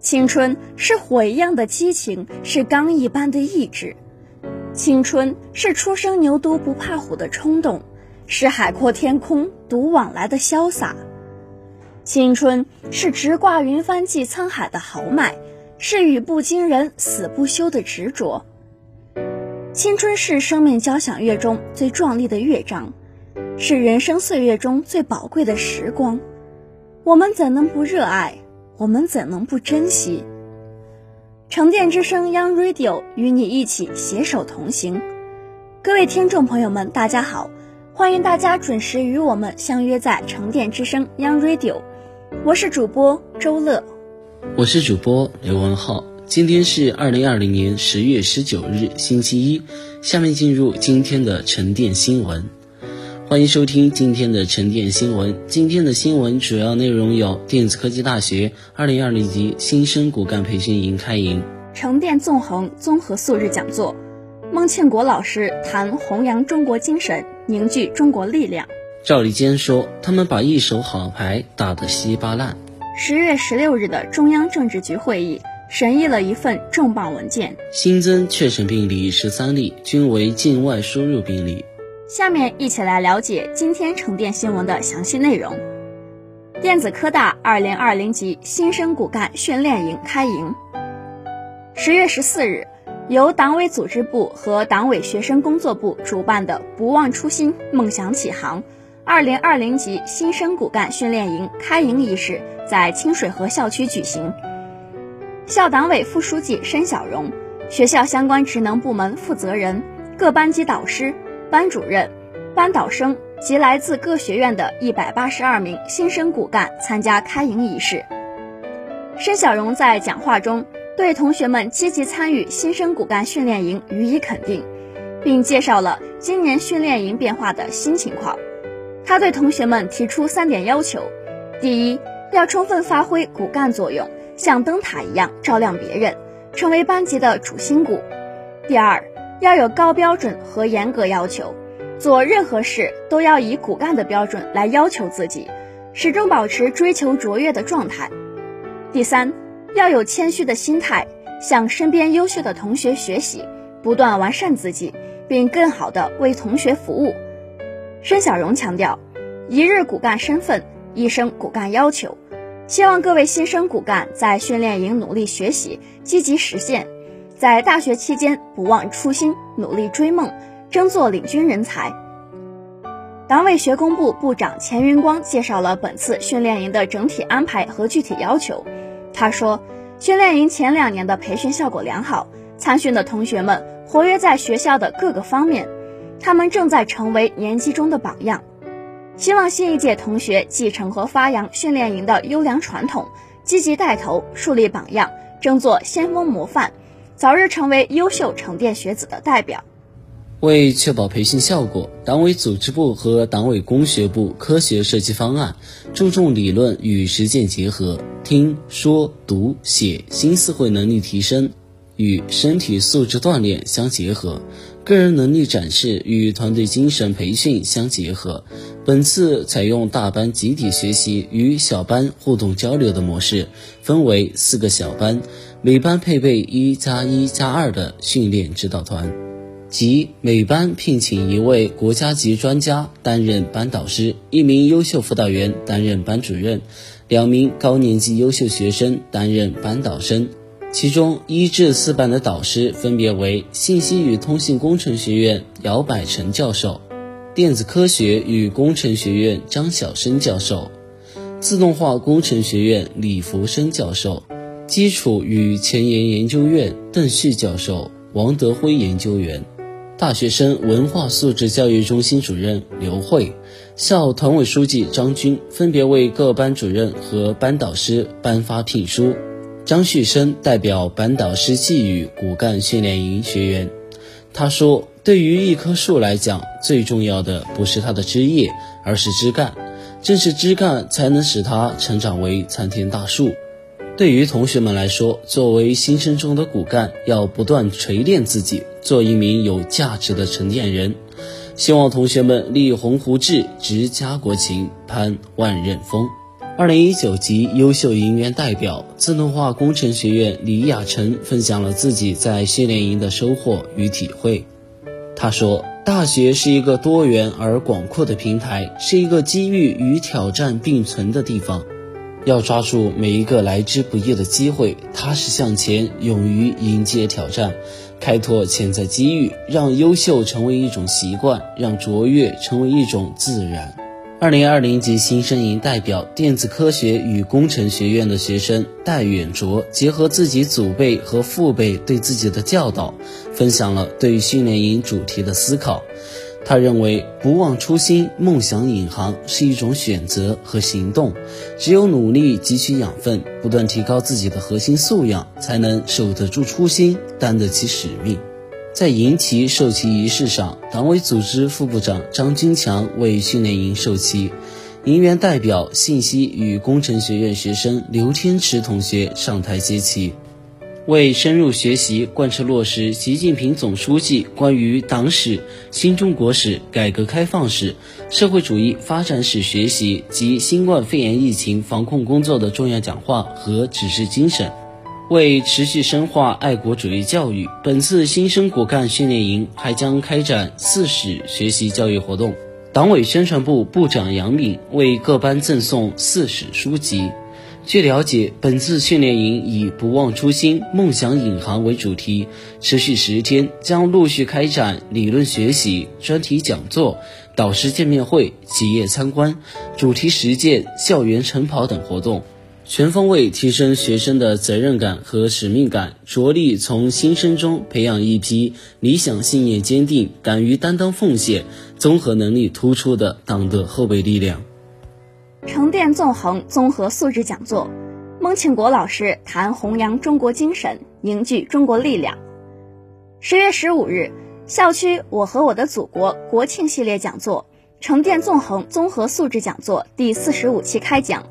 青春是火一样的激情，是钢一般的意志；青春是初生牛犊不怕虎的冲动，是海阔天空独往来的潇洒；青春是直挂云帆济沧海的豪迈，是语不惊人死不休的执着；青春是生命交响乐中最壮丽的乐章，是人生岁月中最宝贵的时光。我们怎能不热爱？我们怎能不珍惜？沉淀之声 Young Radio 与你一起携手同行。各位听众朋友们，大家好，欢迎大家准时与我们相约在沉淀之声 Young Radio。我是主播周乐，我是主播刘文浩。今天是二零二零年十月十九日，星期一。下面进入今天的沉淀新闻。欢迎收听今天的沉淀新闻。今天的新闻主要内容有：电子科技大学二零二零级新生骨干培训营开营；沉淀纵横综合素质讲座；孟庆国老师谈弘扬中国精神，凝聚中国力量。赵立坚说：“他们把一手好牌打得稀巴烂。”十月十六日的中央政治局会议审议了一份重磅文件，新增确诊病例十三例，均为境外输入病例。下面一起来了解今天沉淀新闻的详细内容。电子科大二零二零级新生骨干训练营开营。十月十四日，由党委组织部和党委学生工作部主办的“不忘初心，梦想起航”二零二零级新生骨干训练营开营仪式在清水河校区举行。校党委副书记申小荣、学校相关职能部门负责人、各班级导师。班主任、班导生及来自各学院的一百八十二名新生骨干参加开营仪式。申小荣在讲话中对同学们积极参与新生骨干训练营予以肯定，并介绍了今年训练营变化的新情况。他对同学们提出三点要求：第一，要充分发挥骨干作用，像灯塔一样照亮别人，成为班级的主心骨；第二，要有高标准和严格要求，做任何事都要以骨干的标准来要求自己，始终保持追求卓越的状态。第三，要有谦虚的心态，向身边优秀的同学学习，不断完善自己，并更好地为同学服务。申小荣强调，一日骨干身份，一生骨干要求，希望各位新生骨干在训练营努力学习，积极实现。在大学期间，不忘初心，努力追梦，争做领军人才。党委学工部部长钱云光介绍了本次训练营的整体安排和具体要求。他说，训练营前两年的培训效果良好，参训的同学们活跃在学校的各个方面，他们正在成为年级中的榜样。希望新一届同学继承和发扬训练营的优良传统，积极带头树立榜样，争做先锋模范。早日成为优秀沉淀学子的代表。为确保培训效果，党委组织部和党委工学部科学设计方案，注重理论与实践结合，听说读写新词汇能力提升与身体素质锻炼相结合，个人能力展示与团队精神培训相结合。本次采用大班集体学习与小班互动交流的模式，分为四个小班。每班配备一加一加二的训练指导团，即每班聘请一位国家级专家担任班导师，一名优秀辅导员担任班主任，两名高年级优秀学生担任班导生。其中一至四班的导师分别为信息与通信工程学院姚百成教授、电子科学与工程学院张晓生教授、自动化工程学院李福生教授。基础与前沿研究院邓旭教授、王德辉研究员，大学生文化素质教育中心主任刘慧，校团委书记张军分别为各班主任和班导师颁发聘书。张旭生代表班导师寄语骨干训练营学员：他说：“对于一棵树来讲，最重要的不是它的枝叶，而是枝干。正是枝干才能使它成长为参天大树。”对于同学们来说，作为新生中的骨干，要不断锤炼自己，做一名有价值的成年人。希望同学们立鸿鹄志，执家国情，攀万仞峰。二零一九级优秀营员代表，自动化工程学院李雅晨分享了自己在训练营的收获与体会。他说：“大学是一个多元而广阔的平台，是一个机遇与挑战并存的地方。”要抓住每一个来之不易的机会，踏实向前，勇于迎接挑战，开拓潜在机遇，让优秀成为一种习惯，让卓越成为一种自然。二零二零级新生营代表电子科学与工程学院的学生戴远卓，结合自己祖辈和父辈对自己的教导，分享了对于训练营主题的思考。他认为，不忘初心，梦想引航是一种选择和行动。只有努力汲取养分，不断提高自己的核心素养，才能守得住初心，担得起使命。在迎旗授旗仪式上，党委组织副部长张军强为训练营授旗，营员代表信息与工程学院学生刘天池同学上台接旗。为深入学习贯彻落实习近平总书记关于党史、新中国史、改革开放史、社会主义发展史学习及新冠肺炎疫情防控工作的重要讲话和指示精神，为持续深化爱国主义教育，本次新生骨干训练营还将开展四史学习教育活动。党委宣传部部长杨敏为各班赠送四史书籍。据了解，本次训练营以“不忘初心，梦想引航”为主题，持续十天，将陆续开展理论学习、专题讲座、导师见面会、企业参观、主题实践、校园晨跑等活动，全方位提升学生的责任感和使命感，着力从新生中培养一批理想信念坚定、敢于担当奉献、综合能力突出的党的后备力量。成电纵横综合素质讲座，孟庆国老师谈弘扬中国精神，凝聚中国力量。十月十五日，校区“我和我的祖国”国庆系列讲座“成电纵横综合素质讲座”第四十五期开讲，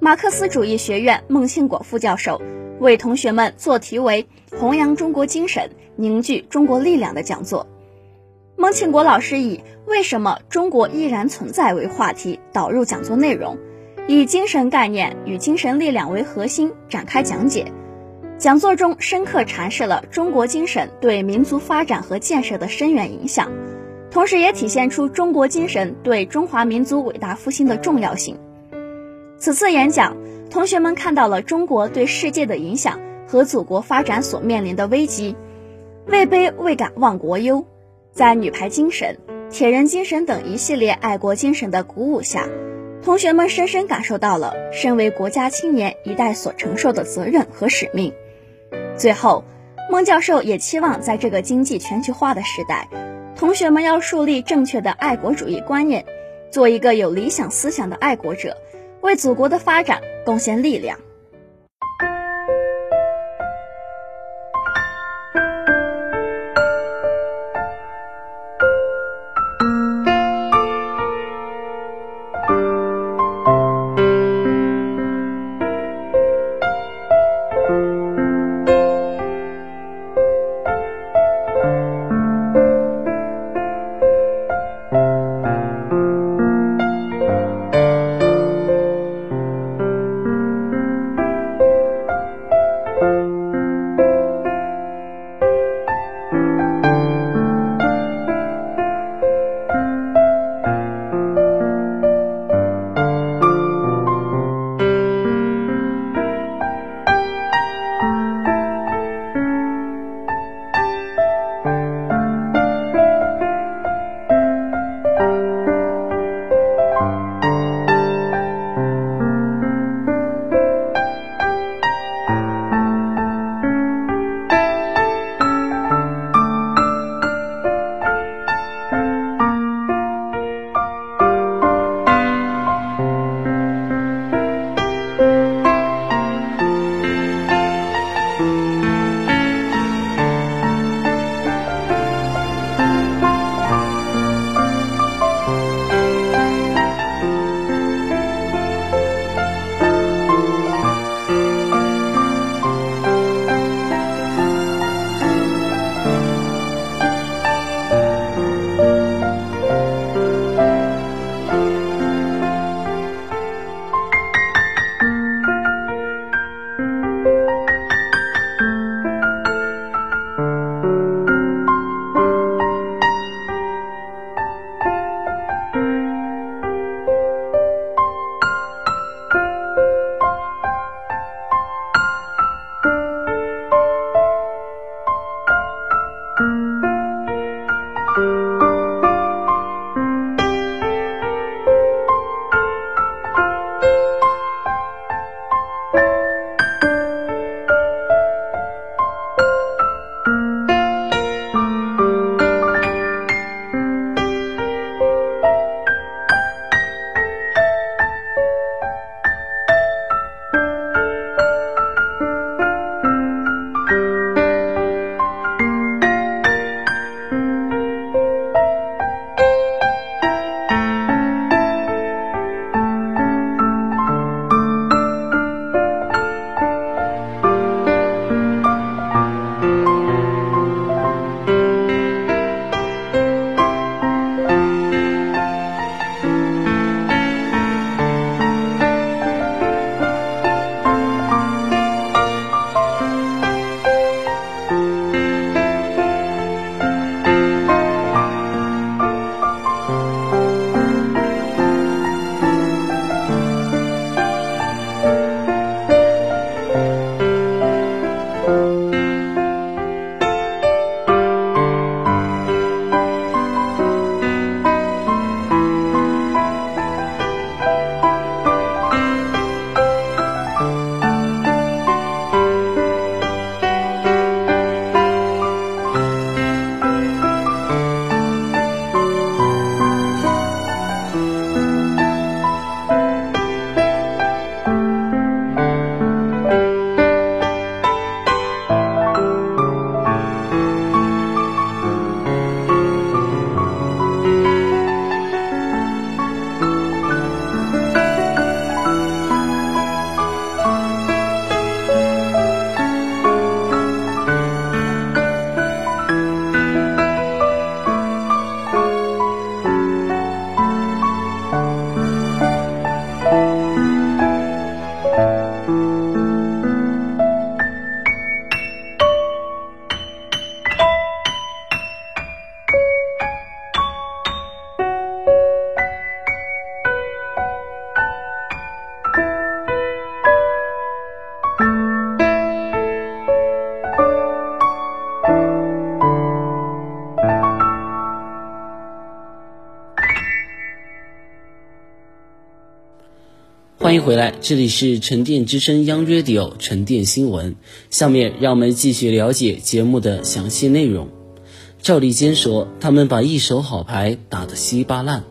马克思主义学院孟庆国副教授为同学们做题为“弘扬中国精神，凝聚中国力量”的讲座。孟庆国老师以“为什么中国依然存在”为话题导入讲座内容，以精神概念与精神力量为核心展开讲解。讲座中深刻阐释了中国精神对民族发展和建设的深远影响，同时也体现出中国精神对中华民族伟大复兴的重要性。此次演讲，同学们看到了中国对世界的影响和祖国发展所面临的危机，位卑未敢忘国忧。在女排精神、铁人精神等一系列爱国精神的鼓舞下，同学们深深感受到了身为国家青年一代所承受的责任和使命。最后，孟教授也期望在这个经济全球化的时代，同学们要树立正确的爱国主义观念，做一个有理想思想的爱国者，为祖国的发展贡献力量。欢迎回来，这里是沉淀之声 Young Radio 沉淀新闻。下面让我们继续了解节目的详细内容。赵立坚说：“他们把一手好牌打得稀巴烂。”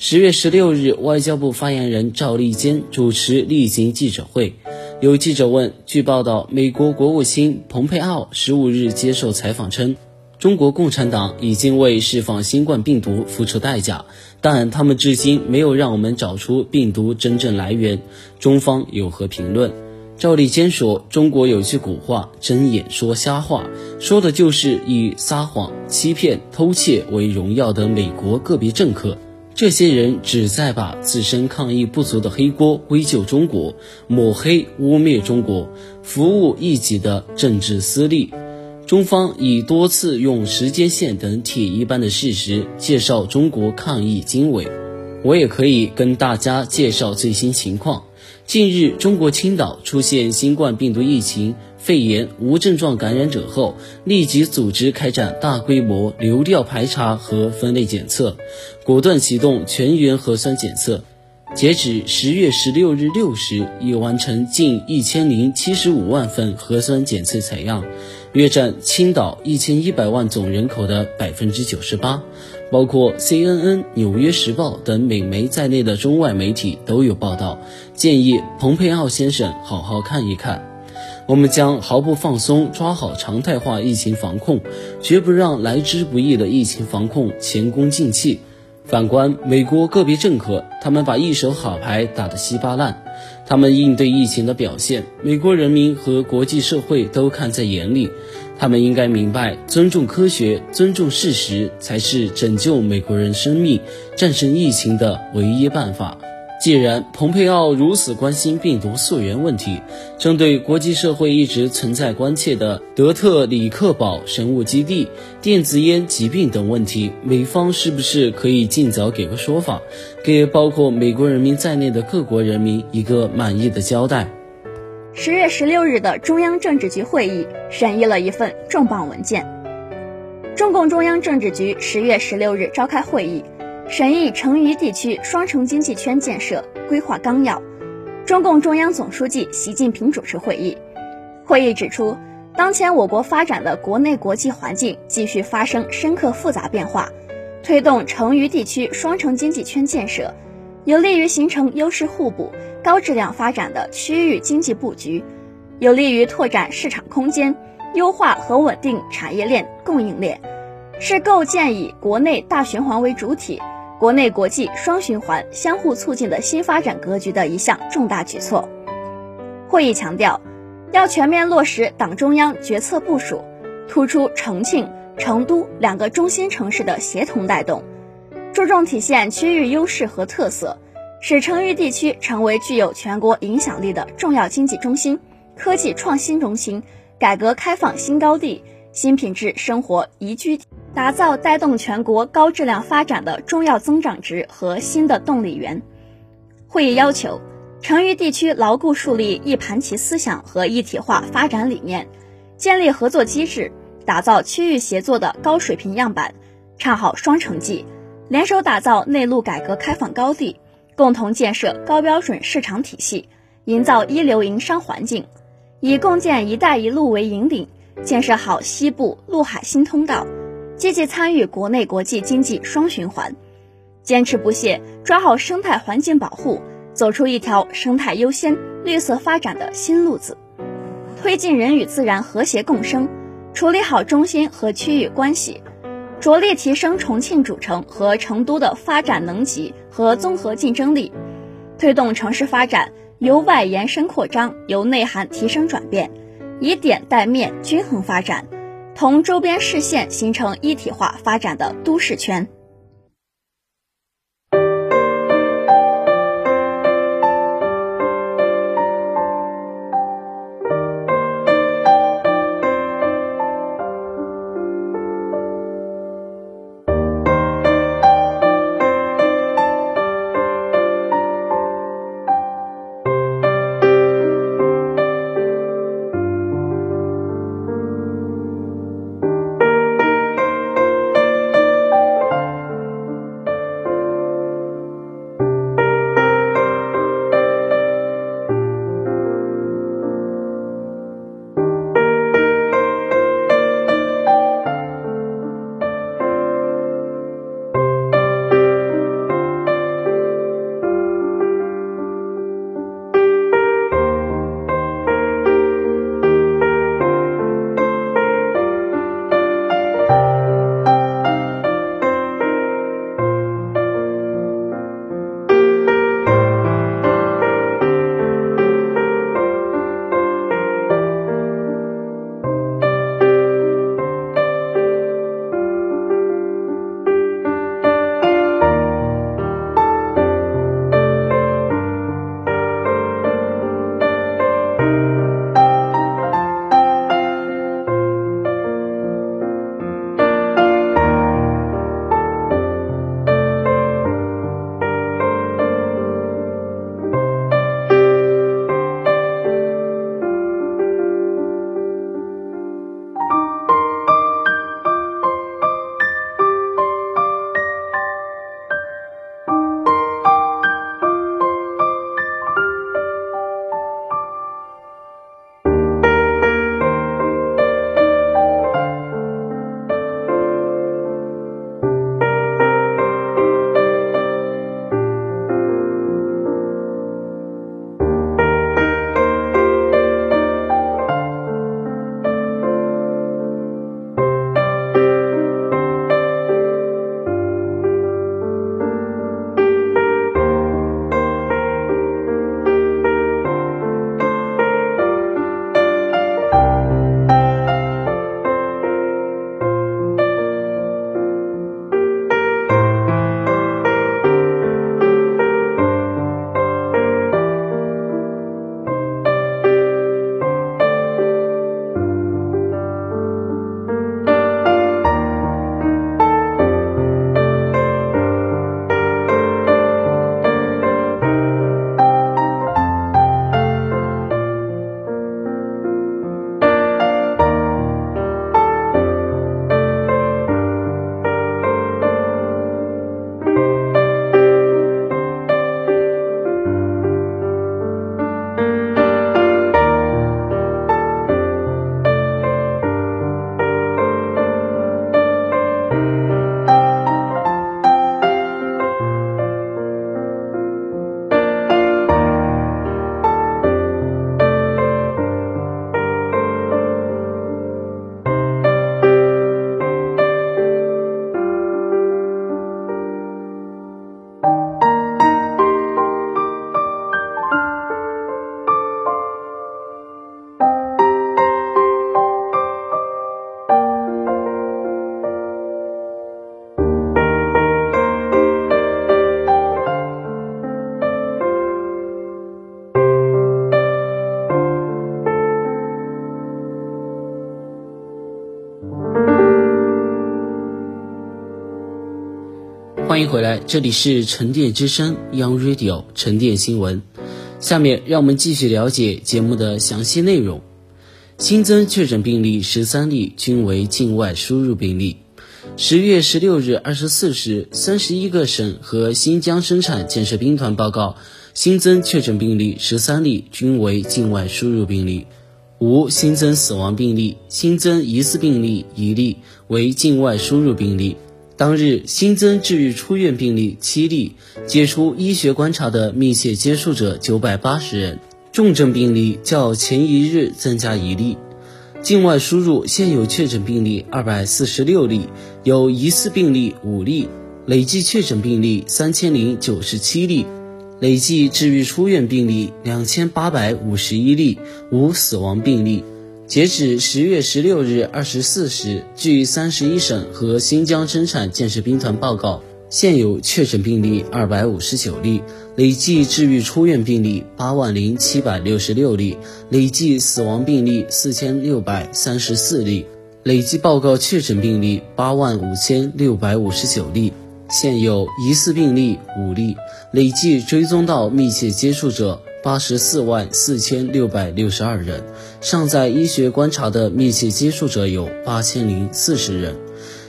十月十六日，外交部发言人赵立坚主持例行记者会，有记者问：据报道，美国国务卿蓬佩奥十五日接受采访称。中国共产党已经为释放新冠病毒付出代价，但他们至今没有让我们找出病毒真正来源。中方有何评论？赵立坚说：“中国有句古话，睁眼说瞎话，说的就是以撒谎、欺骗、偷窃为荣耀的美国个别政客。这些人只在把自身抗疫不足的黑锅归咎中国，抹黑、污蔑中国，服务一己的政治私利。”中方已多次用时间线等铁一般的事实介绍中国抗疫经纬，我也可以跟大家介绍最新情况。近日，中国青岛出现新冠病毒疫情，肺炎无症状感染者后，立即组织开展大规模流调排查和分类检测，果断启动全员核酸检测。截止十月十六日六时，已完成近一千零七十五万份核酸检测采样。约占青岛一千一百万总人口的百分之九十八，包括 CNN、纽约时报等美媒在内的中外媒体都有报道，建议蓬佩奥先生好好看一看。我们将毫不放松抓好常态化疫情防控，绝不让来之不易的疫情防控前功尽弃。反观美国个别政客，他们把一手好牌打得稀巴烂。他们应对疫情的表现，美国人民和国际社会都看在眼里。他们应该明白，尊重科学、尊重事实，才是拯救美国人生命、战胜疫情的唯一办法。既然蓬佩奥如此关心病毒溯源问题，针对国际社会一直存在关切的德特里克堡生物基地、电子烟疾病等问题，美方是不是可以尽早给个说法，给包括美国人民在内的各国人民一个满意的交代？十月十六日的中央政治局会议审议了一份重磅文件。中共中央政治局十月十六日召开会议。审议成渝地区双城经济圈建设规划纲要，中共中央总书记习近平主持会议。会议指出，当前我国发展的国内国际环境继续发生深刻复杂变化，推动成渝地区双城经济圈建设，有利于形成优势互补、高质量发展的区域经济布局，有利于拓展市场空间，优化和稳定产业链供应链，是构建以国内大循环为主体。国内国际双循环相互促进的新发展格局的一项重大举措。会议强调，要全面落实党中央决策部署，突出重庆、成都两个中心城市的协同带动，注重体现区域优势和特色，使成渝地区成为具有全国影响力的重要经济中心、科技创新中心、改革开放新高地、新品质生活宜居。打造带动全国高质量发展的重要增长值和新的动力源。会议要求，成渝地区牢固树立一盘棋思想和一体化发展理念，建立合作机制，打造区域协作的高水平样板，唱好双城记，联手打造内陆改革开放高地，共同建设高标准市场体系，营造一流营商环境，以共建“一带一路”为引领，建设好西部陆海新通道。积极参与国内国际经济双循环，坚持不懈抓好生态环境保护，走出一条生态优先、绿色发展的新路子，推进人与自然和谐共生，处理好中心和区域关系，着力提升重庆主城和成都的发展能级和综合竞争力，推动城市发展由外延伸扩张，由内涵提升转变，以点带面均衡发展。同周边市县形成一体化发展的都市圈。回来，这里是沉淀之声 Young Radio 沉淀新闻。下面让我们继续了解节目的详细内容。新增确诊病例十三例，均为境外输入病例。十月十六日二十四时，三十一个省和新疆生产建设兵团报告新增确诊病例十三例，均为境外输入病例，无新增死亡病例。新增疑似病例一例，为境外输入病例。当日新增治愈出院病例七例，解除医学观察的密切接触者九百八十人，重症病例较前一日增加一例。境外输入现有确诊病例二百四十六例，有疑似病例五例，累计确诊病例三千零九十七例，累计治愈出院病例两千八百五十一例，无死亡病例。截止十月十六日二十四时，据三十一省和新疆生产建设兵团报告，现有确诊病例二百五十九例，累计治愈出院病例八万零七百六十六例，累计死亡病例四千六百三十四例，累计报告确诊病例八万五千六百五十九例，现有疑似病例五例，累计追踪到密切接触者。八十四万四千六百六十二人，尚在医学观察的密切接触者有八千零四十人。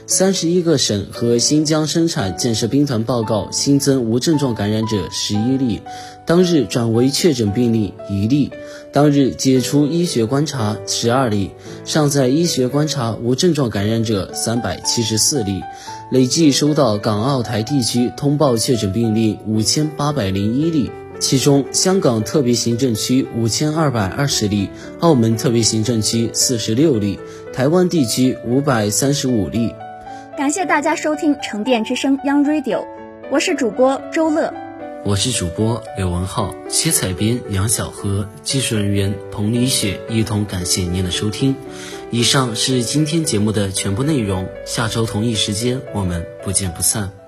三十一个省和新疆生产建设兵团报告新增无症状感染者十一例，当日转为确诊病例一例，当日解除医学观察十二例，尚在医学观察无症状感染者三百七十四例，累计收到港澳台地区通报确诊病例五千八百零一例。其中，香港特别行政区五千二百二十例，澳门特别行政区四十六例，台湾地区五百三十五例。感谢大家收听沉淀之声 Young Radio，我是主播周乐，我是主播刘文浩，写采编杨小河，技术人员彭丽雪，一同感谢您的收听。以上是今天节目的全部内容，下周同一时间我们不见不散。